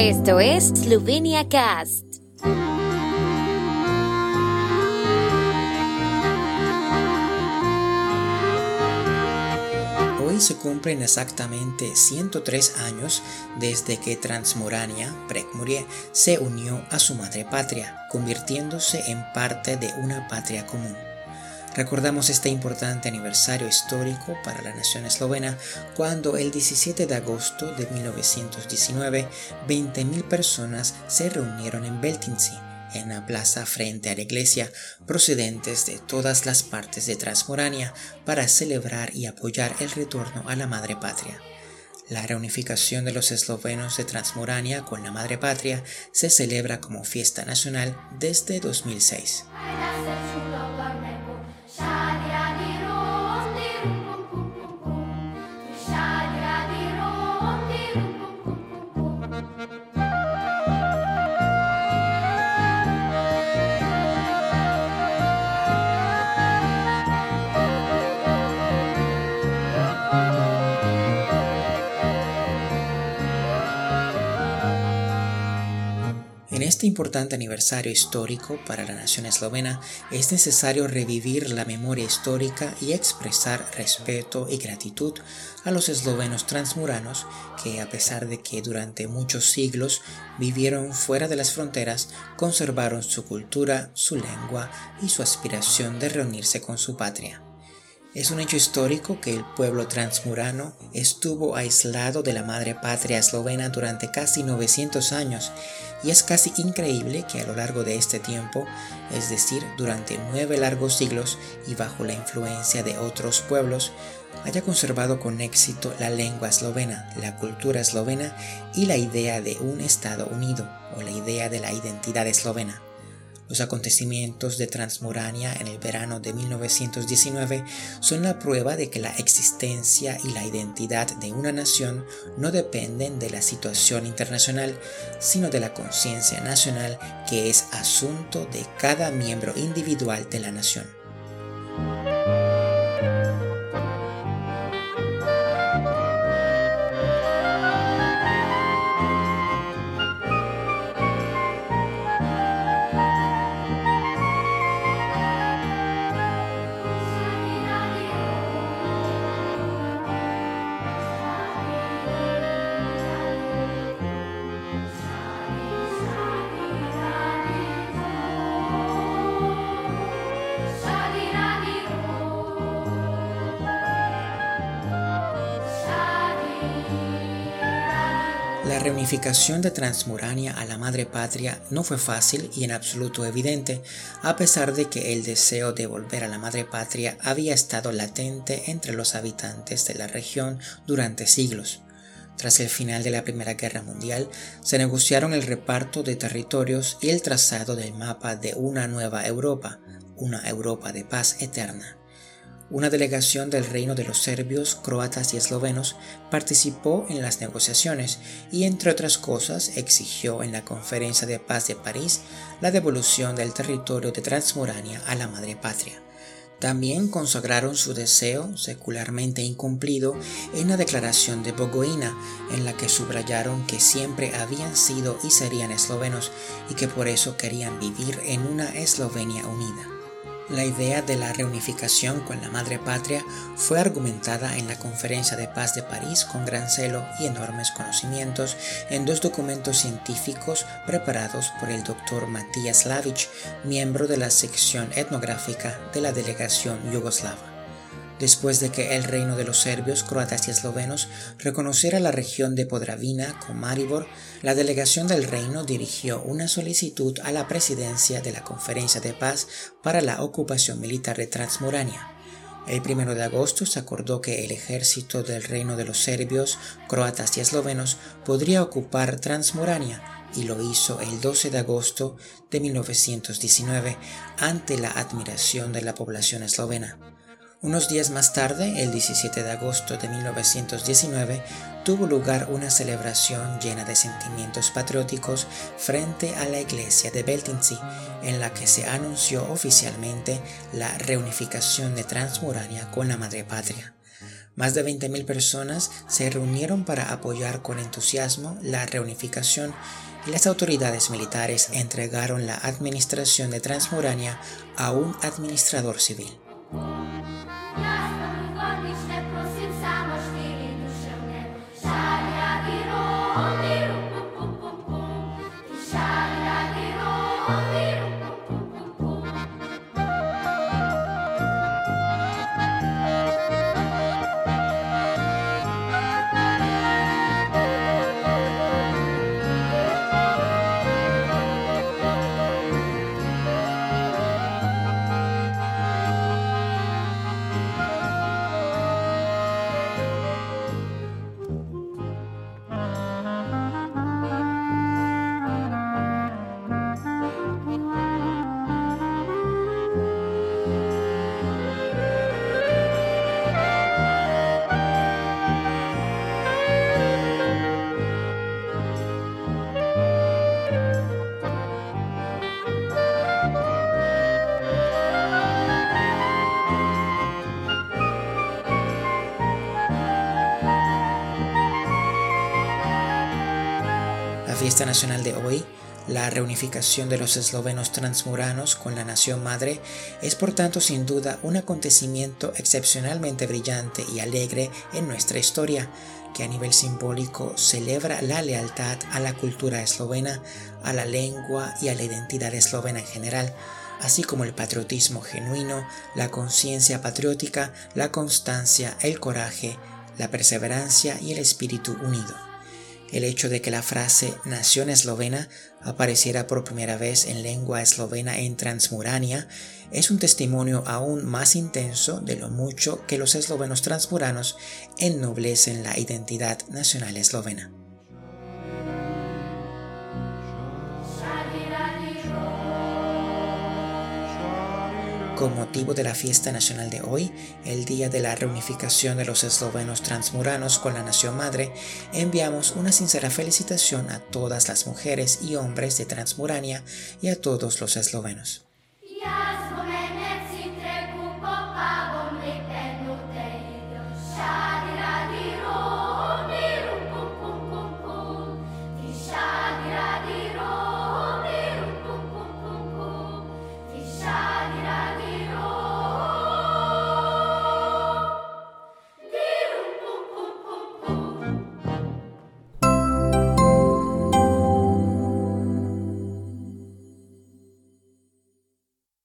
Esto es Slovenia Cast. Hoy se cumplen exactamente 103 años desde que Transmorania, Prekmurie, se unió a su madre patria, convirtiéndose en parte de una patria común. Recordamos este importante aniversario histórico para la nación eslovena cuando el 17 de agosto de 1919 20.000 personas se reunieron en Beltinci, en la plaza frente a la iglesia, procedentes de todas las partes de Transmorania para celebrar y apoyar el retorno a la madre patria. La reunificación de los eslovenos de Transmorania con la madre patria se celebra como fiesta nacional desde 2006. Este importante aniversario histórico para la nación eslovena es necesario revivir la memoria histórica y expresar respeto y gratitud a los eslovenos transmuranos que a pesar de que durante muchos siglos vivieron fuera de las fronteras, conservaron su cultura, su lengua y su aspiración de reunirse con su patria. Es un hecho histórico que el pueblo transmurano estuvo aislado de la madre patria eslovena durante casi 900 años y es casi increíble que a lo largo de este tiempo, es decir, durante nueve largos siglos y bajo la influencia de otros pueblos, haya conservado con éxito la lengua eslovena, la cultura eslovena y la idea de un Estado unido o la idea de la identidad eslovena. Los acontecimientos de Transmurania en el verano de 1919 son la prueba de que la existencia y la identidad de una nación no dependen de la situación internacional, sino de la conciencia nacional que es asunto de cada miembro individual de la nación. La reunificación de Transmurania a la madre patria no fue fácil y en absoluto evidente, a pesar de que el deseo de volver a la madre patria había estado latente entre los habitantes de la región durante siglos. Tras el final de la Primera Guerra Mundial, se negociaron el reparto de territorios y el trazado del mapa de una nueva Europa, una Europa de paz eterna. Una delegación del reino de los serbios, croatas y eslovenos participó en las negociaciones y, entre otras cosas, exigió en la Conferencia de Paz de París la devolución del territorio de Transmorania a la madre patria. También consagraron su deseo, secularmente incumplido, en la Declaración de Bogoina, en la que subrayaron que siempre habían sido y serían eslovenos y que por eso querían vivir en una Eslovenia unida. La idea de la reunificación con la madre patria fue argumentada en la Conferencia de Paz de París con gran celo y enormes conocimientos en dos documentos científicos preparados por el doctor Matías Lavic, miembro de la sección etnográfica de la delegación yugoslava después de que el reino de los serbios, croatas y eslovenos reconociera la región de Podravina con Maribor, la delegación del reino dirigió una solicitud a la presidencia de la Conferencia de Paz para la ocupación militar de Transmurania. El 1 de agosto se acordó que el ejército del reino de los serbios, croatas y eslovenos podría ocupar Transmurania y lo hizo el 12 de agosto de 1919 ante la admiración de la población eslovena. Unos días más tarde, el 17 de agosto de 1919, tuvo lugar una celebración llena de sentimientos patrióticos frente a la iglesia de Beltinci, en la que se anunció oficialmente la reunificación de Transmurania con la madre patria. Más de 20.000 personas se reunieron para apoyar con entusiasmo la reunificación y las autoridades militares entregaron la administración de Transmurania a un administrador civil. Fiesta nacional de hoy, la reunificación de los eslovenos transmuranos con la nación madre es por tanto sin duda un acontecimiento excepcionalmente brillante y alegre en nuestra historia, que a nivel simbólico celebra la lealtad a la cultura eslovena, a la lengua y a la identidad eslovena en general, así como el patriotismo genuino, la conciencia patriótica, la constancia, el coraje, la perseverancia y el espíritu unido. El hecho de que la frase nación eslovena apareciera por primera vez en lengua eslovena en Transmurania es un testimonio aún más intenso de lo mucho que los eslovenos transmuranos ennoblecen la identidad nacional eslovena. Con motivo de la fiesta nacional de hoy, el día de la reunificación de los eslovenos transmuranos con la nación madre, enviamos una sincera felicitación a todas las mujeres y hombres de Transmurania y a todos los eslovenos.